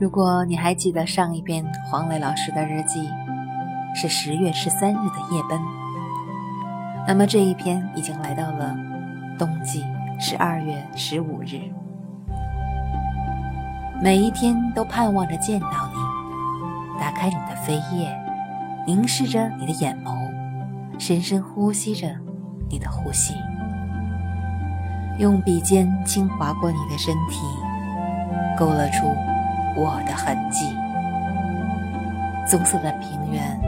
如果你还记得上一篇黄磊老师的日记是十月十三日的夜奔，那么这一篇已经来到了冬季十二月十五日。每一天都盼望着见到你，打开你的扉页，凝视着你的眼眸，深深呼吸着你的呼吸，用笔尖轻划过你的身体，勾勒出。我的痕迹，棕色的平原，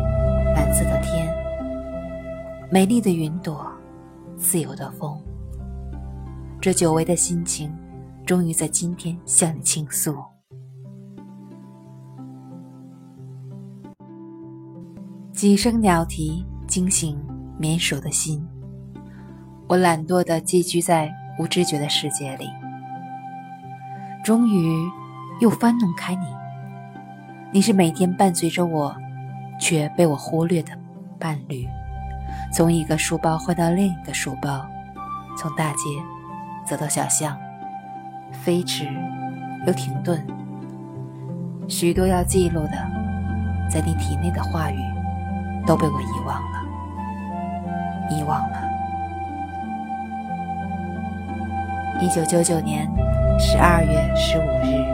蓝色的天，美丽的云朵，自由的风。这久违的心情，终于在今天向你倾诉。几声鸟啼惊醒眠熟的心，我懒惰的寄居在无知觉的世界里，终于。又翻弄开你，你是每天伴随着我，却被我忽略的伴侣。从一个书包换到另一个书包，从大街走到小巷，飞驰又停顿。许多要记录的，在你体内的话语，都被我遗忘了，遗忘了。一九九九年十二月十五日。